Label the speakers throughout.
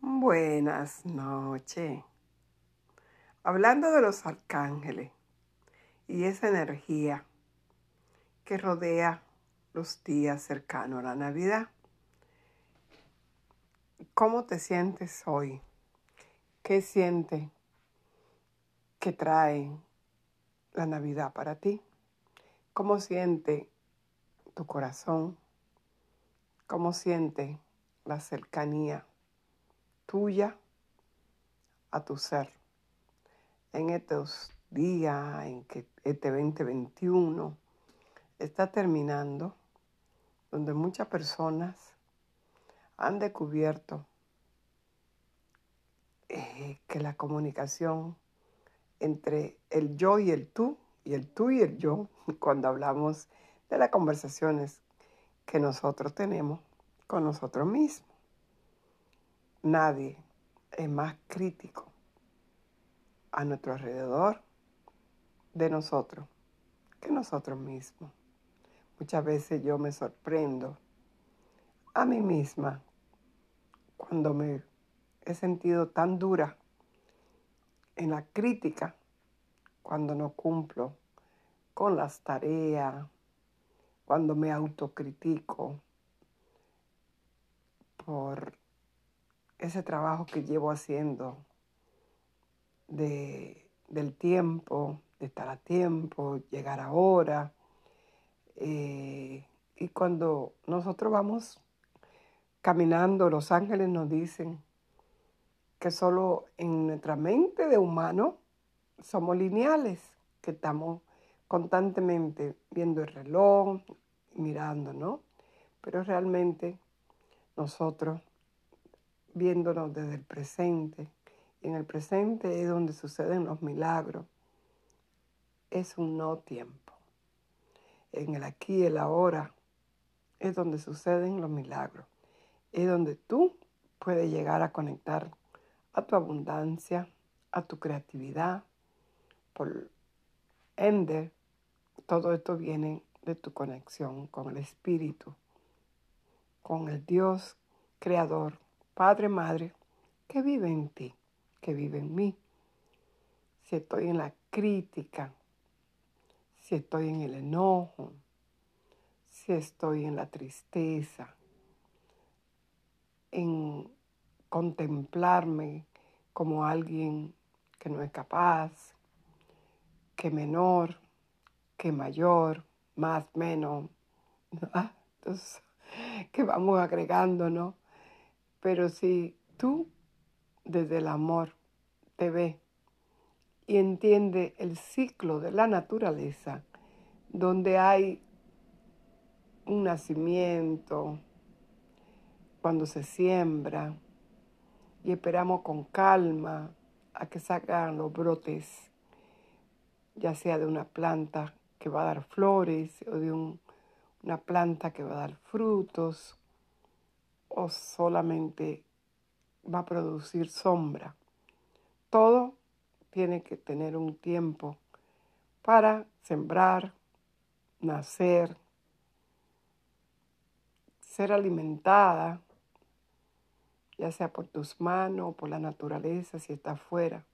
Speaker 1: Buenas noches. Hablando de los arcángeles y esa energía que rodea los días cercanos a la Navidad. ¿Cómo te sientes hoy? ¿Qué sientes que trae la Navidad para ti? ¿Cómo siente tu corazón? ¿Cómo siente la cercanía tuya a tu ser? En estos días en que este 2021 está terminando, donde muchas personas han descubierto eh, que la comunicación entre el yo y el tú, y el tú y el yo, cuando hablamos de las conversaciones que nosotros tenemos con nosotros mismos. Nadie es más crítico a nuestro alrededor de nosotros que nosotros mismos. Muchas veces yo me sorprendo a mí misma cuando me he sentido tan dura en la crítica, cuando no cumplo con las tareas, cuando me autocritico por ese trabajo que llevo haciendo de, del tiempo, de estar a tiempo, llegar ahora. Eh, y cuando nosotros vamos caminando, los ángeles nos dicen que solo en nuestra mente de humano somos lineales, que estamos constantemente viendo el reloj, mirando, ¿no? Pero realmente nosotros, viéndonos desde el presente, en el presente es donde suceden los milagros, es un no tiempo. En el aquí y el ahora es donde suceden los milagros. Es donde tú puedes llegar a conectar a tu abundancia, a tu creatividad. Por ende, todo esto viene de tu conexión con el Espíritu, con el Dios Creador, Padre, Madre, que vive en ti, que vive en mí. Si estoy en la crítica, si estoy en el enojo, si estoy en la tristeza, en contemplarme como alguien que no es capaz, que menor, que mayor, más, menos, ah, entonces, que vamos agregando, ¿no? Pero si tú desde el amor te ves y entiende el ciclo de la naturaleza, donde hay un nacimiento, cuando se siembra, y esperamos con calma a que salgan los brotes, ya sea de una planta que va a dar flores o de una planta que va a dar frutos o solamente va a producir sombra. Todo tiene que tener un tiempo para sembrar, nacer, ser alimentada, ya sea por tus manos o por la naturaleza si está afuera,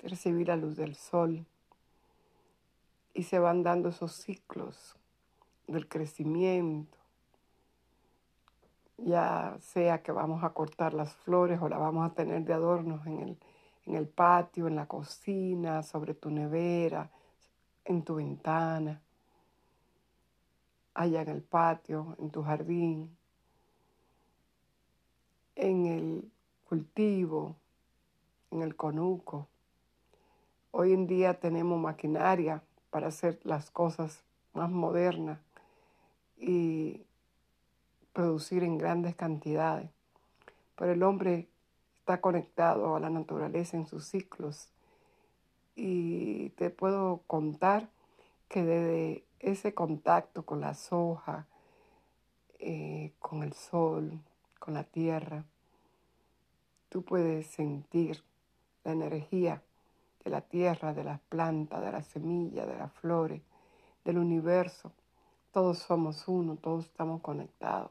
Speaker 1: recibir la luz del sol y se van dando esos ciclos del crecimiento, ya sea que vamos a cortar las flores o las vamos a tener de adornos en el, en el patio, en la cocina, sobre tu nevera, en tu ventana, allá en el patio, en tu jardín, en el cultivo, en el conuco. Hoy en día tenemos maquinaria para hacer las cosas más modernas y producir en grandes cantidades. Pero el hombre está conectado a la naturaleza en sus ciclos y te puedo contar que desde ese contacto con las hojas, eh, con el sol, con la tierra, tú puedes sentir la energía de la tierra, de las plantas, de las semillas, de las flores, del universo. Todos somos uno, todos estamos conectados.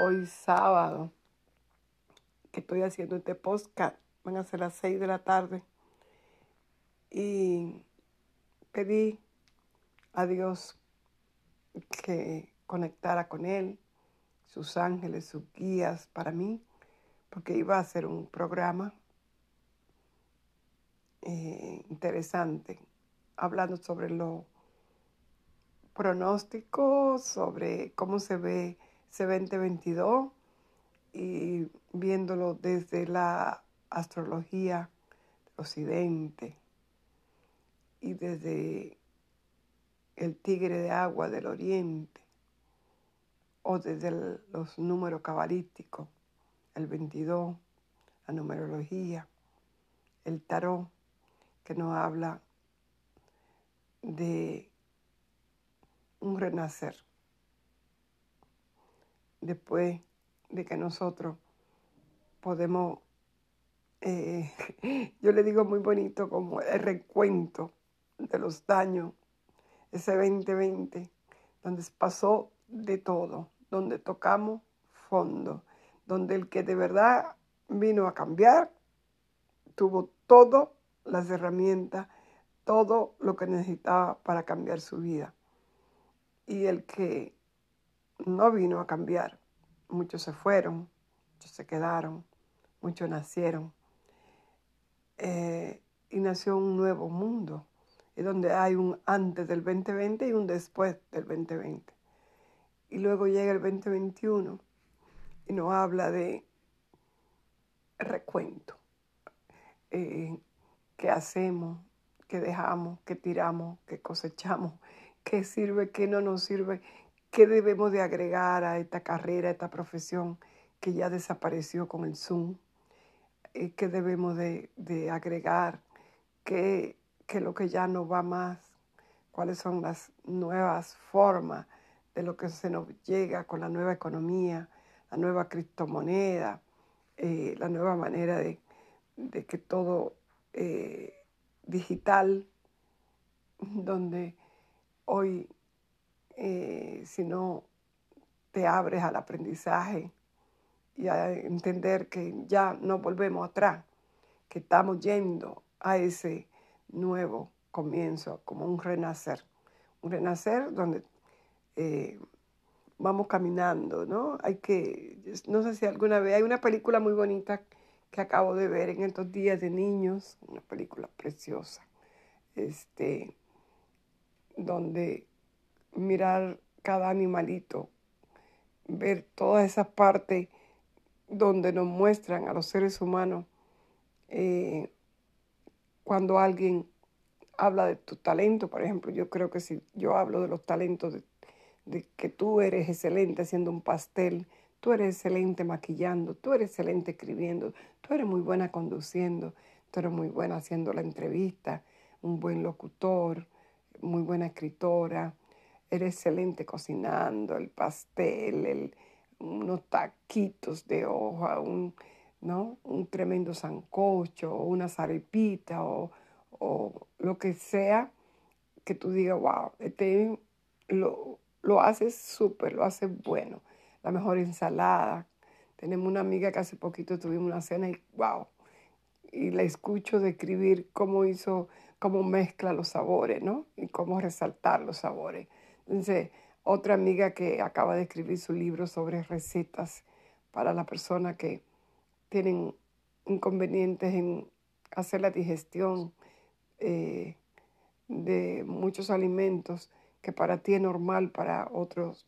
Speaker 1: Hoy sábado que estoy haciendo este podcast. Van a ser las seis de la tarde. Y pedí a Dios que conectara con Él, sus ángeles, sus guías para mí, porque iba a ser un programa eh, interesante, hablando sobre lo pronóstico, sobre cómo se ve ese 2022 y viéndolo desde la astrología occidente y desde el tigre de agua del oriente o desde los números cabalísticos, el 22, la numerología, el tarot, que nos habla de un renacer. Después de que nosotros podemos, eh, yo le digo muy bonito como el recuento de los daños, ese 2020, donde pasó de todo, donde tocamos fondo, donde el que de verdad vino a cambiar tuvo todas las herramientas, todo lo que necesitaba para cambiar su vida. Y el que no vino a cambiar, muchos se fueron, muchos se quedaron, muchos nacieron. Eh, y nació un nuevo mundo, donde hay un antes del 2020 y un después del 2020. Y luego llega el 2021 y nos habla de recuento. Eh, ¿Qué hacemos? ¿Qué dejamos? ¿Qué tiramos? ¿Qué cosechamos? ¿Qué sirve? ¿Qué no nos sirve? ¿Qué debemos de agregar a esta carrera, a esta profesión que ya desapareció con el Zoom? Eh, ¿Qué debemos de, agregar? ¿Qué, ¿Qué lo que ya no va más? ¿Cuáles son las nuevas formas de lo que se nos llega con la nueva economía, la nueva criptomoneda, eh, la nueva manera de, que todo eh, digital, donde hoy eh, si no te abres al aprendizaje y a entender que ya no volvemos atrás, que estamos yendo a ese nuevo comienzo, como un renacer. Un renacer donde eh, vamos caminando, ¿no? Hay que, no sé si alguna vez, hay una película muy bonita que acabo de ver en estos días de niños, una película preciosa, este, donde mirar cada animalito, ver todas esas partes donde nos muestran a los seres humanos eh, cuando alguien habla de tu talento, por ejemplo, yo creo que si yo hablo de los talentos de, de, que tú eres excelente haciendo un pastel, tú eres excelente maquillando, tú eres excelente escribiendo, tú eres muy buena conduciendo, tú eres muy buena haciendo la entrevista, un buen locutor, muy buena escritora, eres excelente cocinando, el pastel, el, unos taquitos de hoja, un, ¿no? un tremendo sancocho, o una zarepita, o, o, lo que sea, que tú digas, wow, este lo, lo haces súper, lo haces bueno, la mejor ensalada. Tenemos una amiga que hace poquito tuvimos una cena y wow, y la escucho describir cómo hizo, cómo mezcla los sabores, ¿no? Y cómo resaltar los sabores. Entonces, otra amiga que acaba de escribir su libro sobre recetas para la persona que tienen inconvenientes en hacer la digestión eh, de muchos alimentos que para ti es normal, para otros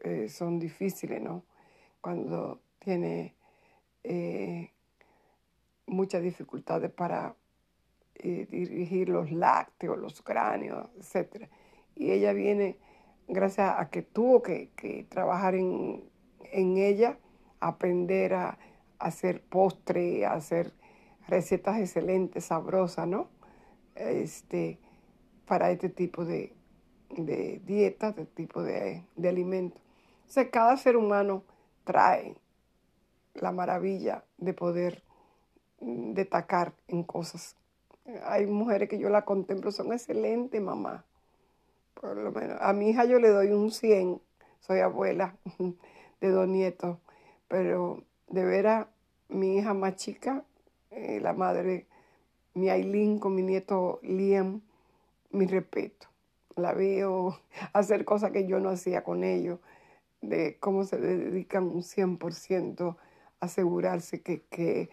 Speaker 1: eh, son difíciles, ¿no? Cuando tiene eh, muchas dificultades para dirigir los lácteos, los cráneos, etc. Y ella viene, gracias a que tuvo que, trabajar en, en ella, aprender a hacer postre, hacer recetas excelentes, sabrosas, ¿no? Este, para este tipo de, de dieta, de tipo de, de alimentos. O sea, cada ser humano trae la maravilla de poder mm, destacar en cosas. Hay mujeres que yo la contemplo, son excelentes, mamá. Por lo menos. A mi hija yo le doy un 100, soy abuela de dos nietos, pero de veras mi hija más chica, eh, la madre, mi Aileen con mi nieto Liam, mi respeto. La veo hacer cosas que yo no hacía con ellos, de cómo se dedican un 100% a asegurarse que, que,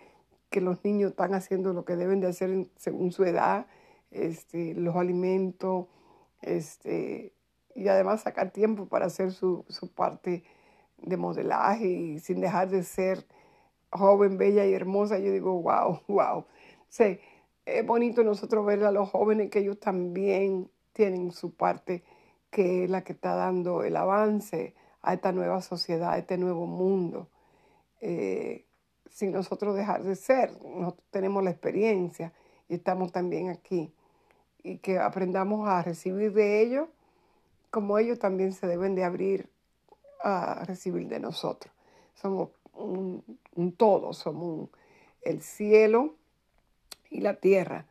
Speaker 1: que, los niños están haciendo lo que deben de hacer según su edad, este, los alimentos, este, y además sacar tiempo para hacer su, su parte de modelaje y sin dejar de ser joven, bella y hermosa, yo digo, wow, wow. Sí, es bonito nosotros ver a los jóvenes que ellos también tienen su parte, que es la que está dando el avance a esta nueva sociedad, a este nuevo mundo. Eh, sin nosotros dejar de ser, nosotros tenemos la experiencia y estamos también aquí. Y que aprendamos a recibir de ellos como ellos también se deben de abrir a recibir de nosotros. Somos un, todo, somos el cielo y la tierra.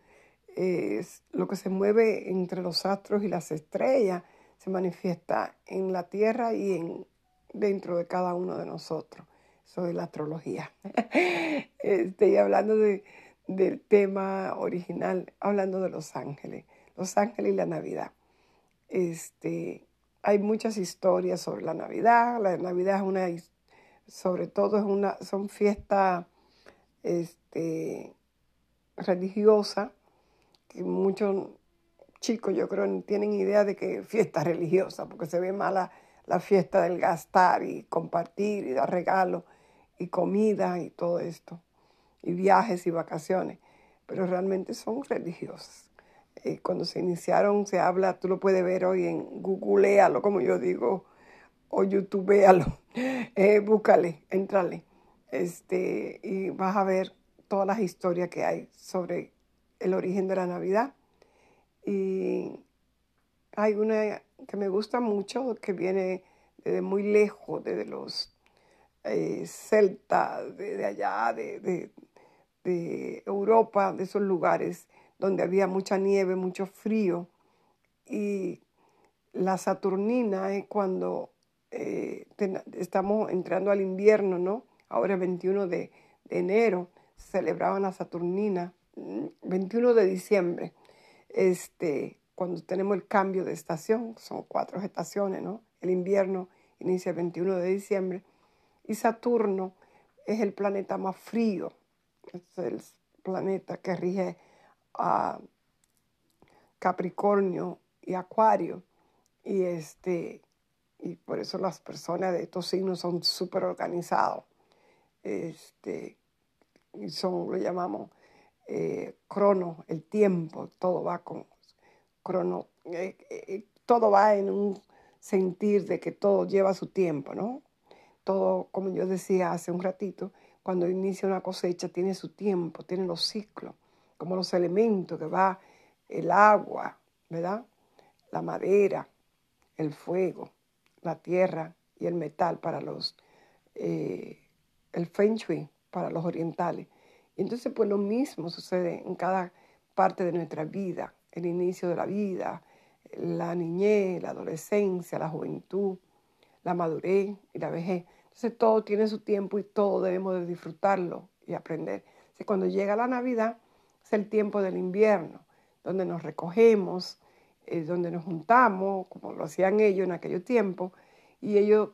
Speaker 1: Es lo que se mueve entre los astros y las estrellas se manifiesta en la tierra y en, dentro de cada uno de nosotros. Es la astrología. Estoy hablando de, del tema original, hablando de los ángeles, los ángeles y la Navidad. Este, hay muchas historias sobre la Navidad. La Navidad es una sobre todo es una, son fiestas este, religiosas, que muchos chicos yo creo tienen idea de que fiesta religiosa, porque se ve mala la fiesta del gastar y compartir y dar regalos y comida y todo esto, y viajes y vacaciones, pero realmente son religiosas. Eh, cuando se iniciaron se habla, tú lo puedes ver hoy en Googlealo, como yo digo, o youtubealo, eh, búscale, entrale, este, y vas a ver todas las historias que hay sobre el origen de la Navidad. Y hay una que me gusta mucho, que viene desde muy lejos, desde los eh, celtas, de, allá, de, de, de Europa, de esos lugares donde había mucha nieve, mucho frío. Y la Saturnina es cuando eh, estamos entrando al invierno, ¿no? Ahora el 21 de, enero celebraban la Saturnina, 21 mm, de diciembre, este, cuando tenemos el cambio de estación, son cuatro estaciones, ¿no? El invierno inicia el 21 de diciembre y Saturno es el planeta más frío, es el planeta que rige a Capricornio y Acuario y este y por eso las personas de estos signos son súper organizados. Este, y son, lo llamamos eh, crono, el tiempo, todo va con crono, eh, eh, todo va en un sentir de que todo lleva su tiempo, ¿no? Todo, como yo decía hace un ratito, cuando inicia una cosecha tiene su tiempo, tiene los ciclos, como los elementos que va el agua, ¿verdad? La madera, el fuego, la tierra y el metal para los, eh, el feng shui para los orientales. Y entonces pues lo mismo sucede en cada parte de nuestra vida, el inicio de la vida, la niñez, la adolescencia, la juventud, la madurez y la vejez. Entonces todo tiene su tiempo y todo debemos de disfrutarlo y aprender. Cuando llega la Navidad es el tiempo del invierno, donde nos recogemos, donde nos juntamos, como lo hacían ellos en aquellos tiempos, y ellos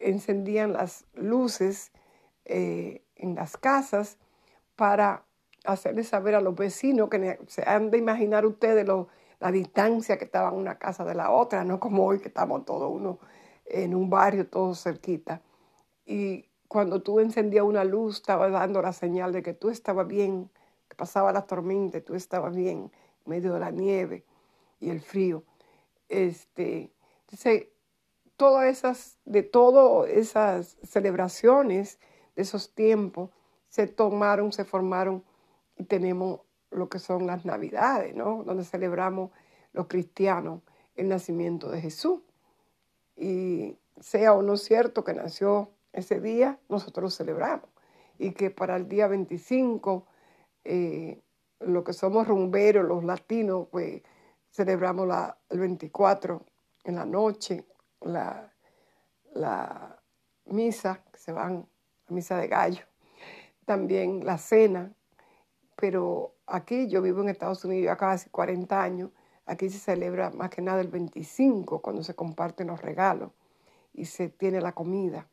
Speaker 1: encendían las luces eh, en las casas para hacerles saber a los vecinos que se han de imaginar ustedes la distancia que estaba una casa de la otra, no como hoy que estamos todos uno en un barrio, todos cerquita. Y cuando tú encendías una luz, estaba dando la señal de que tú estabas bien, que pasaba la tormenta, tú estabas bien, en medio de la nieve y el frío. Este, entonces, todas esas, de todas esas celebraciones de esos tiempos se tomaron, se formaron y tenemos lo que son las navidades, ¿no? Donde celebramos los cristianos el nacimiento de Jesús. Y sea o no cierto que nació ese día, nosotros lo celebramos. Y que para el día 25, eh, lo que somos rumberos, los latinos, pues celebramos la, el 24 en la noche, la, la misa, que se van, la misa de gallo. también la cena, pero aquí yo vivo en Estados Unidos ya casi 40 años, aquí se celebra más que nada el 25 cuando se comparten los regalos y se tiene la comida.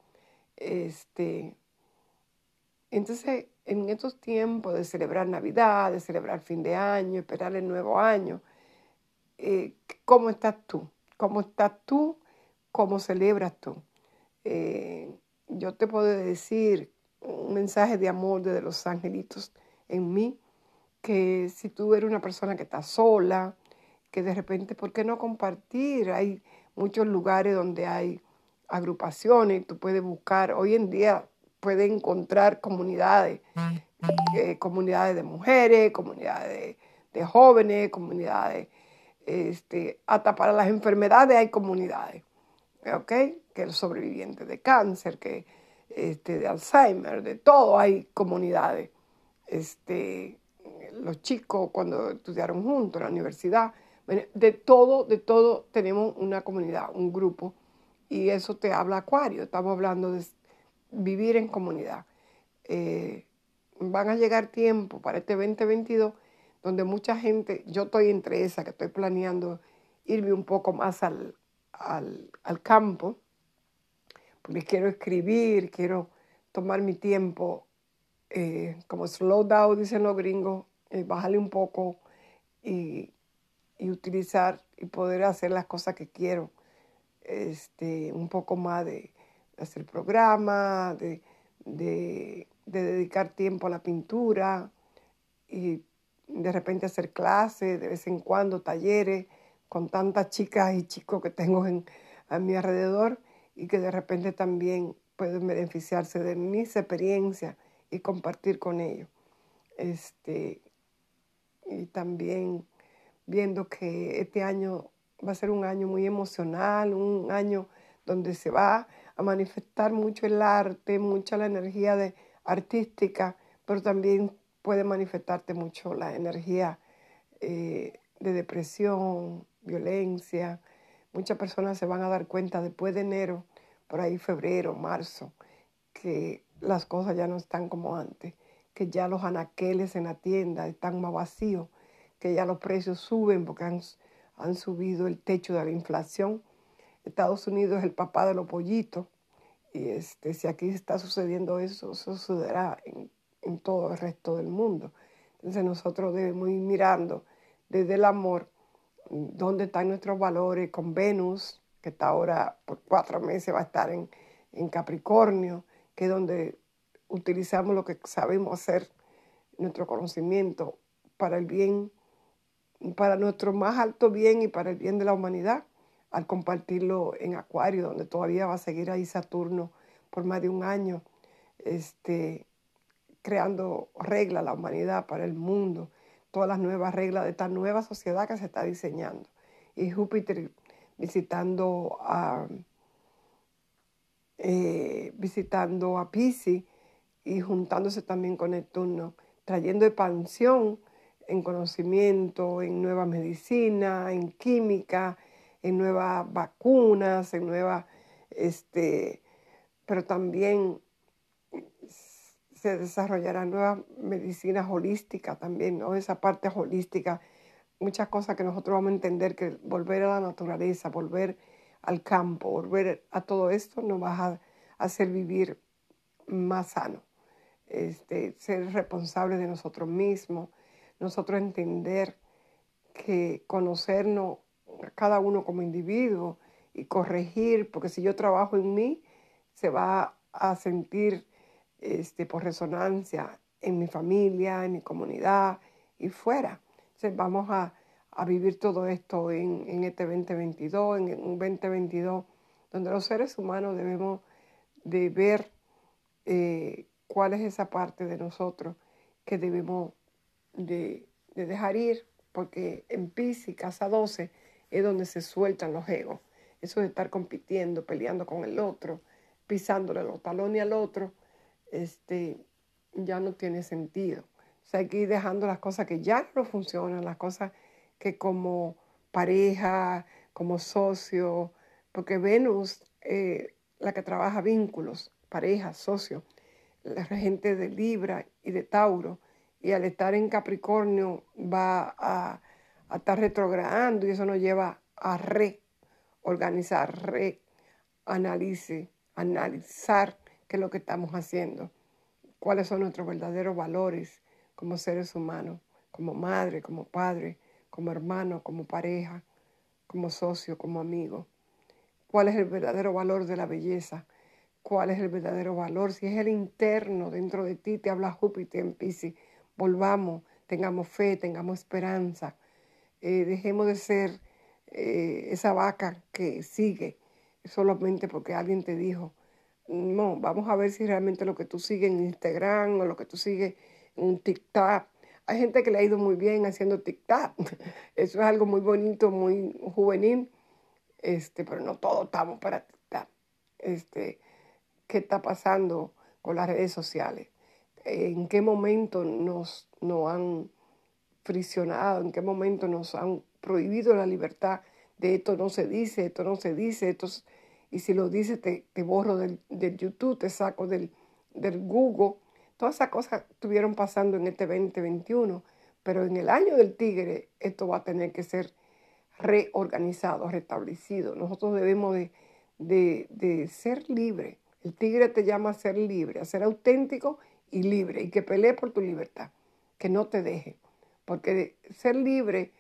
Speaker 1: Este, entonces, en estos tiempos de celebrar Navidad, de celebrar fin de año, esperar el nuevo año, eh, ¿cómo estás tú? ¿Cómo estás tú? ¿Cómo celebras tú? Eh, yo te puedo decir un mensaje de amor de los angelitos en mí, que si tú eres una persona que está sola, que de repente, ¿por qué no compartir? Hay muchos lugares donde hay agrupaciones, tú puedes buscar, hoy en día puedes encontrar comunidades, eh, comunidades de mujeres, comunidades de, jóvenes, comunidades, este, hasta para las enfermedades hay comunidades, ¿ok? Que el sobreviviente de cáncer, que este, de Alzheimer, de todo hay comunidades. Este, los chicos cuando estudiaron juntos en la universidad, de todo, de todo tenemos una comunidad, un grupo, y eso te habla Acuario, estamos hablando de vivir en comunidad. Eh, van a llegar tiempos para este 2022 donde mucha gente, yo estoy entre esa que estoy planeando irme un poco más al, al campo, porque quiero escribir, quiero tomar mi tiempo, eh, como slow down, dicen los gringos, eh, bajarle un poco y, utilizar y poder hacer las cosas que quiero. Este, un poco más de, hacer programas, de, de, dedicar tiempo a la pintura y de repente hacer clases, de vez en cuando talleres con tantas chicas y chicos que tengo en, a mi alrededor y que de repente también pueden beneficiarse de mis experiencias y compartir con ellos. Este, y también viendo que este año va a ser un año muy emocional, un año donde se va a manifestar mucho el arte, mucha la energía de, artística, pero también puede manifestarte mucho la energía eh, de depresión, violencia. Muchas personas se van a dar cuenta después de enero por ahí febrero, marzo, que las cosas ya no están como antes, que ya los anaqueles en la tienda están más vacíos, que ya los precios suben porque han, han subido el techo de la inflación. Estados Unidos es el papá de los pollitos y este, si aquí está sucediendo eso, eso sucederá en, en todo el resto del mundo. Entonces nosotros debemos ir mirando desde el amor dónde están nuestros valores con Venus, que está ahora por cuatro meses va a estar en, Capricornio, que es donde utilizamos lo que sabemos hacer, nuestro conocimiento para el bien, para nuestro más alto bien y para el bien de la humanidad, al compartirlo en Acuario, donde todavía va a seguir ahí Saturno por más de un año, este, creando reglas la humanidad para el mundo, todas las nuevas reglas de esta nueva sociedad que se está diseñando. Y Júpiter visitando a, eh, visitando a Pisi y juntándose también con Neptuno, trayendo expansión en conocimiento, en nueva medicina, en química, en nuevas vacunas, en nuevas, este, pero también se desarrollarán nuevas medicinas holísticas también, ¿no? Esa parte holística muchas cosas que nosotros vamos a entender que volver a la naturaleza, volver al campo, volver a todo esto nos va a hacer vivir más sano. Este, ser responsable de nosotros mismos, nosotros entender que conocernos cada uno como individuo y corregir, porque si yo trabajo en mí, se va a sentir este, por resonancia en mi familia, en mi comunidad y fuera. Vamos a, vivir todo esto en, este 2022, en un 2022 donde los seres humanos debemos de ver eh, cuál es esa parte de nosotros que debemos de, dejar ir, porque en Pisces, casa 12, es donde se sueltan los egos. Eso de estar compitiendo, peleando con el otro, pisándole los talones al otro, este, ya no tiene sentido sea, hay que ir dejando las cosas que ya no funcionan, las cosas que como pareja, como socio, porque Venus, eh, la que trabaja vínculos, pareja, socio, el regente de Libra y de Tauro, y al estar en Capricornio va a, estar retrogradando y eso nos lleva a reorganizar, reanalizar, analizar qué es lo que estamos haciendo, cuáles son nuestros verdaderos valores como seres humanos, como madre, como padre, como hermano, como pareja, como socio, como amigo. ¿Cuál es el verdadero valor de la belleza? ¿Cuál es el verdadero valor? Si es el interno dentro de ti, te habla Júpiter en Pisces. Volvamos, tengamos fe, tengamos esperanza. Eh, dejemos de ser eh, esa vaca que sigue solamente porque alguien te dijo. No, vamos a ver si realmente lo que tú sigues en Instagram o lo que tú sigues en TikTok. Hay gente que le ha ido muy bien haciendo TikTok. Eso es algo muy bonito, muy juvenil. Este, pero no todos estamos para TikTok. Este, ¿Qué está pasando con las redes sociales? ¿En qué momento nos, nos han frisionado? ¿En qué momento nos han prohibido la libertad de esto no se dice, esto no se dice, esto y si lo dice te, borro del, YouTube, te saco del, del Google. Todas esas cosas estuvieron pasando en este 2021, pero en el año del tigre esto va a tener que ser reorganizado, restablecido. Nosotros debemos de, de, de ser libres. El tigre te llama a ser libre, a ser auténtico y libre, y que pelee por tu libertad, que no te deje. Porque ser libre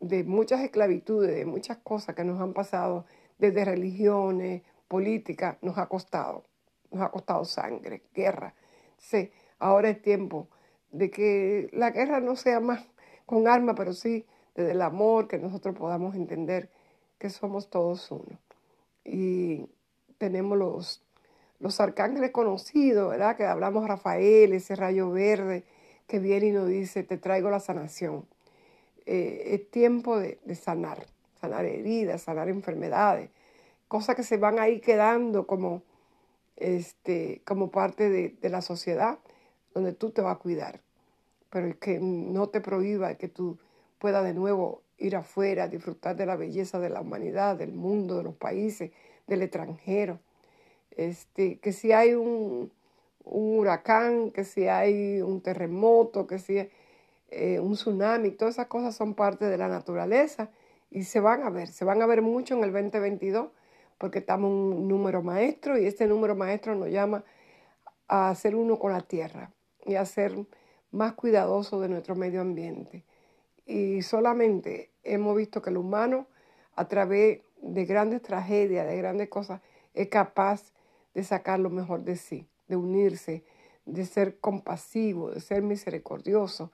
Speaker 1: de muchas esclavitudes, de muchas cosas que nos han pasado, desde religiones, políticas, nos ha costado, nos ha costado sangre, guerra. Sí, ahora es tiempo de que la guerra no sea más con armas, pero sí desde el amor, que nosotros podamos entender que somos todos uno. Y tenemos los, los arcángeles conocidos, ¿verdad? Que hablamos Rafael, ese rayo verde que viene y nos dice, te traigo la sanación eh, es tiempo de, sanar, sanar heridas, sanar enfermedades, cosas que se van ahí quedando como, este, como parte de, la sociedad donde tú te vas a cuidar. Pero que no te prohíba que tú puedas de nuevo ir afuera, disfrutar de la belleza de la humanidad, del mundo, de los países, del extranjero. Este, que si hay un, huracán, que si hay un terremoto, que si eh, un tsunami, todas esas cosas son parte de la naturaleza y se van a ver, se van a ver mucho en el 2022 porque estamos un número maestro y este número maestro nos llama a ser uno con la tierra y a ser más cuidadoso de nuestro medio ambiente. Y solamente hemos visto que el humano, a través de grandes tragedias, de grandes cosas, es capaz de sacar lo mejor de sí, de unirse, de ser compasivo, de ser misericordioso,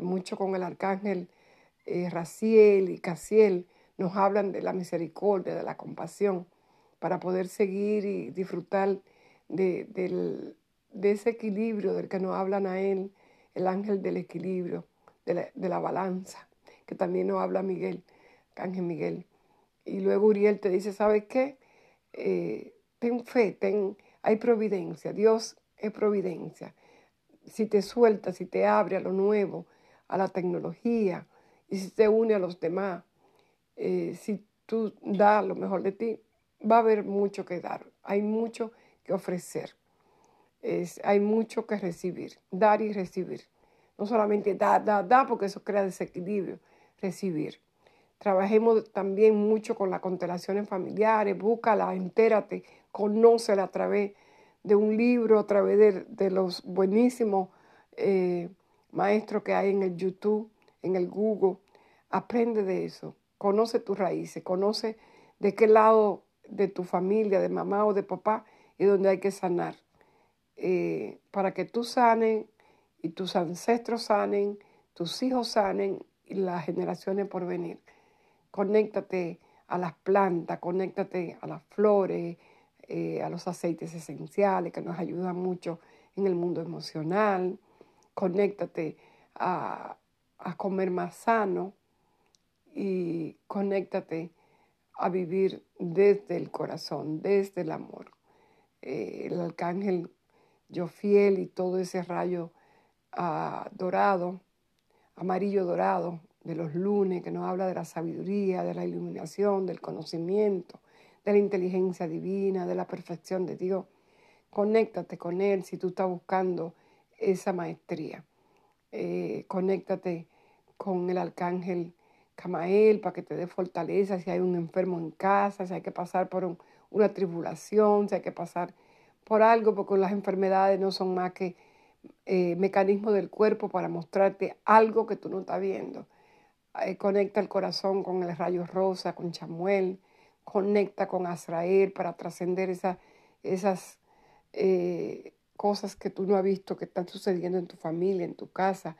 Speaker 1: mucho con el arcángel eh, Raciel y Casiel, nos hablan de la misericordia, de la compasión, para poder seguir y disfrutar de, ese equilibrio del que nos hablan a él, el ángel del equilibrio, de la, balanza, que también nos habla Miguel, Ángel Miguel. Y luego Uriel te dice, ¿sabes qué? Eh, ten fe, ten, hay providencia, Dios es providencia. Si te suelta, si te abre a lo nuevo, a la tecnología y si te une a los demás, eh, si tú das lo mejor de ti, va a haber mucho que dar, hay mucho que ofrecer, es, hay mucho que recibir, dar y recibir. No solamente da, da, da, porque eso crea desequilibrio, recibir. Trabajemos también mucho con las constelaciones familiares, búscala, entérate, conócela a través de un libro, a través de, los buenísimos eh, maestro que hay en el YouTube, en el Google. Aprende de eso. Conoce tus raíces, conoce de qué lado de tu familia, de mamá o de papá, y donde hay que sanar. Eh, para que tú sanen y tus ancestros sanen, tus hijos sanen y las generaciones por venir. Conéctate a las plantas, conéctate a las flores, eh, a los aceites esenciales que nos ayudan mucho en el mundo emocional conéctate a, comer más sano y conéctate a vivir desde el corazón, desde el amor. Eh, el arcángel Jofiel y todo ese rayo ah, dorado, amarillo dorado de los lunes que nos habla de la sabiduría, de la iluminación, del conocimiento, de la inteligencia divina, de la perfección de Dios. Conéctate con Él si tú estás buscando esa maestría. Eh, conéctate con el arcángel Camael para que te dé fortaleza si hay un enfermo en casa, si hay que pasar por una tribulación, si hay que pasar por algo, porque las enfermedades no son más que eh, mecanismos del cuerpo para mostrarte algo que tú no estás viendo. Conecta el corazón con el rayo rosa, con Chamuel, conecta con Azrael para trascender esas eh, cosas que tú no has visto que están sucediendo en tu familia, en tu casa.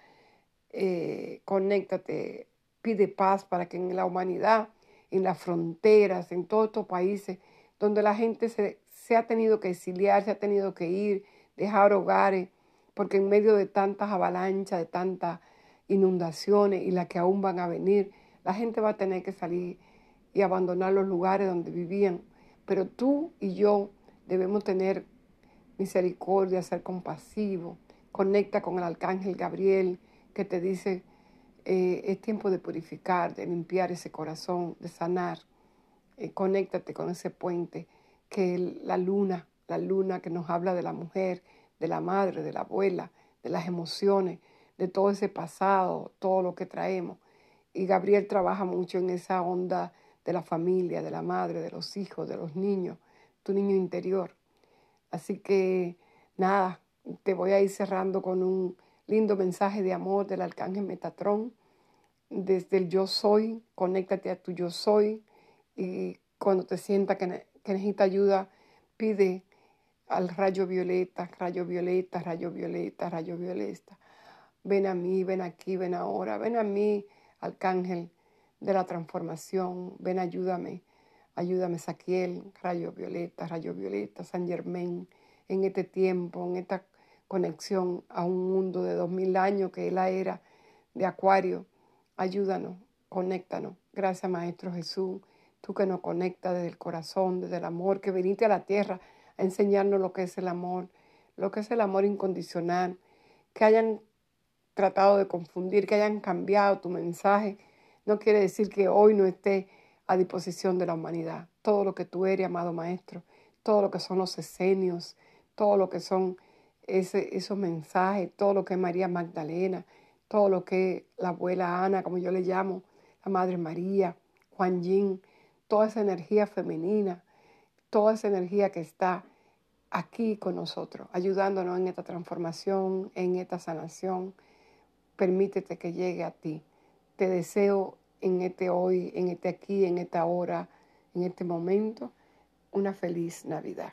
Speaker 1: Eh, conéctate, pide paz para que en la humanidad, en las fronteras, en todos estos países donde la gente se, se ha tenido que exiliar, se ha tenido que ir, dejar hogares, porque en medio de tantas avalanchas, de tantas inundaciones y las que aún van a venir, la gente va a tener que salir y abandonar los lugares donde vivían. Pero tú y yo debemos tener misericordia, ser compasivo. Conecta con el arcángel Gabriel que te dice, eh, es tiempo de purificar, de limpiar ese corazón, de sanar. Eh, conéctate con ese puente que la luna, la luna que nos habla de la mujer, de la madre, de la abuela, de las emociones, de todo ese pasado, todo lo que traemos. Y Gabriel trabaja mucho en esa onda de la familia, de la madre, de los hijos, de los niños, tu niño interior. Así que nada, te voy a ir cerrando con un lindo mensaje de amor del arcángel Metatrón. Desde el yo soy, conéctate a tu yo soy y cuando te sientas que, que necesita ayuda, pide al rayo violeta, rayo violeta, rayo violeta, rayo violeta. Ven a mí, ven aquí, ven ahora, ven a mí, arcángel de la transformación. Ven, ayúdame, ayúdame, Saquiel, Rayo Violeta, Rayo Violeta, San Germain, en este tiempo, en esta conexión a un mundo de dos mil años que es la era de Acuario. Ayúdanos, conéctanos. Gracias, Maestro Jesús, tú que nos conectas desde el corazón, desde el amor, que viniste a la tierra a enseñarnos lo que es el amor, lo que es el amor incondicional, que hayan tratado de confundir, que hayan cambiado tu mensaje no quiere decir que hoy no esté a disposición de la humanidad. Todo lo que tú eres, amado Maestro, todo lo que son los esenios, todo lo que son ese, esos mensajes, todo lo que es María Magdalena, todo lo que es la abuela Ana, como yo le llamo, la Madre María, Juan Yin, toda esa energía femenina, toda esa energía que está aquí con nosotros, ayudándonos en esta transformación, en esta sanación. Permítete que llegue a ti. Te deseo en este hoy, en este aquí, en esta hora, en este momento, una feliz Navidad.